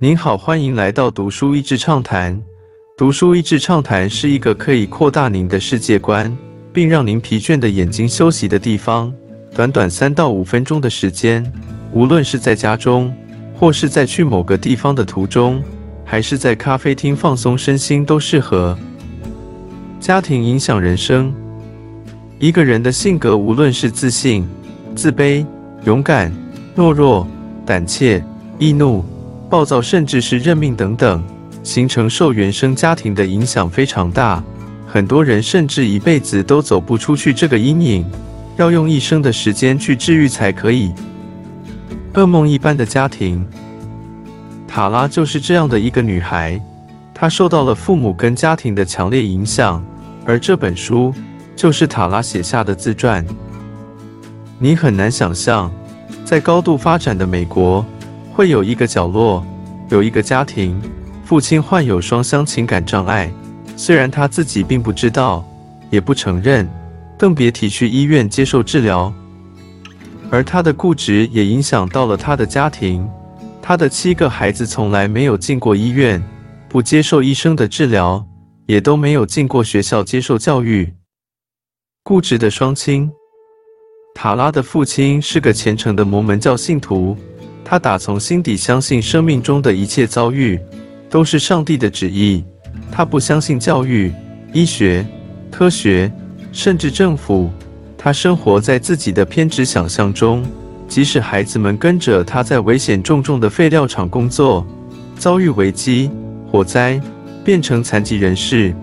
您好，欢迎来到读书益智畅谈。读书益智畅谈是一个可以扩大您的世界观，并让您疲倦的眼睛休息的地方。短短三到五分钟的时间，无论是在家中，或是在去某个地方的途中，还是在咖啡厅放松身心，都适合。家庭影响人生。一个人的性格，无论是自信、自卑、勇敢、懦弱、胆怯、易怒、暴躁，甚至是认命等等，形成受原生家庭的影响非常大。很多人甚至一辈子都走不出去这个阴影，要用一生的时间去治愈才可以。噩梦一般的家庭，塔拉就是这样的一个女孩，她受到了父母跟家庭的强烈影响，而这本书。就是塔拉写下的自传。你很难想象，在高度发展的美国，会有一个角落，有一个家庭，父亲患有双向情感障碍。虽然他自己并不知道，也不承认，更别提去医院接受治疗。而他的固执也影响到了他的家庭。他的七个孩子从来没有进过医院，不接受医生的治疗，也都没有进过学校接受教育。固执的双亲，塔拉的父亲是个虔诚的摩门教信徒，他打从心底相信生命中的一切遭遇都是上帝的旨意。他不相信教育、医学、科学，甚至政府。他生活在自己的偏执想象中，即使孩子们跟着他在危险重重的废料厂工作，遭遇危机、火灾，变成残疾人士，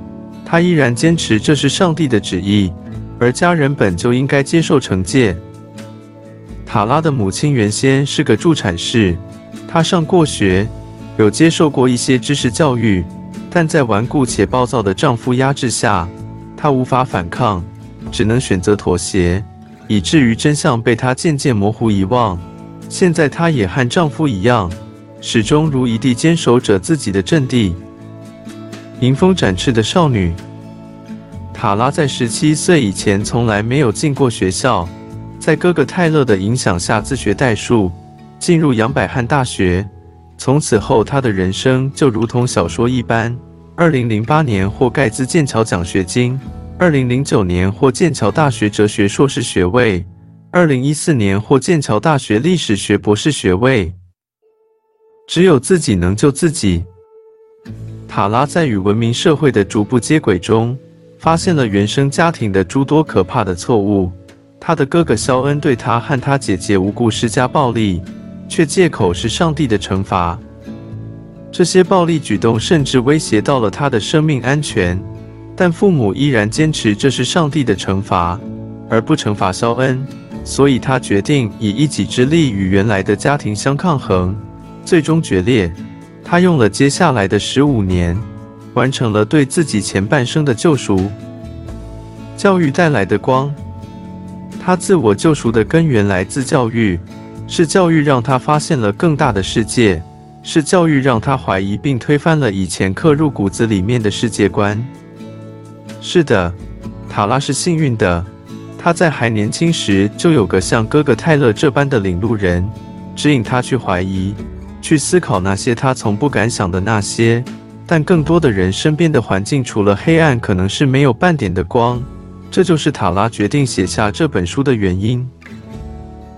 他依然坚持这是上帝的旨意。而家人本就应该接受惩戒。塔拉的母亲原先是个助产士，她上过学，有接受过一些知识教育，但在顽固且暴躁的丈夫压制下，她无法反抗，只能选择妥协，以至于真相被她渐渐模糊遗忘。现在她也和丈夫一样，始终如一地坚守着自己的阵地。迎风展翅的少女。塔拉在十七岁以前从来没有进过学校，在哥哥泰勒的影响下自学代数，进入杨百翰大学。从此后，他的人生就如同小说一般。二零零八年获盖兹剑桥奖学金，二零零九年获剑桥大学哲学硕士学位，二零一四年获剑桥大学历史学博士学位。只有自己能救自己。塔拉在与文明社会的逐步接轨中。发现了原生家庭的诸多可怕的错误。他的哥哥肖恩对他和他姐姐无故施加暴力，却借口是上帝的惩罚。这些暴力举动甚至威胁到了他的生命安全，但父母依然坚持这是上帝的惩罚，而不惩罚肖恩。所以他决定以一己之力与原来的家庭相抗衡，最终决裂。他用了接下来的十五年。完成了对自己前半生的救赎。教育带来的光，他自我救赎的根源来自教育，是教育让他发现了更大的世界，是教育让他怀疑并推翻了以前刻入骨子里面的世界观。是的，塔拉是幸运的，他在还年轻时就有个像哥哥泰勒这般的领路人，指引他去怀疑，去思考那些他从不敢想的那些。但更多的人身边的环境，除了黑暗，可能是没有半点的光。这就是塔拉决定写下这本书的原因。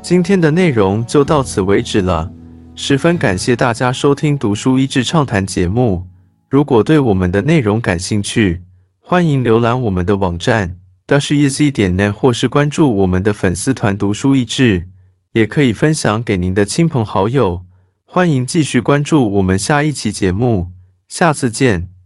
今天的内容就到此为止了，十分感谢大家收听《读书益智畅谈》节目。如果对我们的内容感兴趣，欢迎浏览我们的网站 dasheasy 点 net，或是关注我们的粉丝团“读书益智”，也可以分享给您的亲朋好友。欢迎继续关注我们下一期节目。下次见。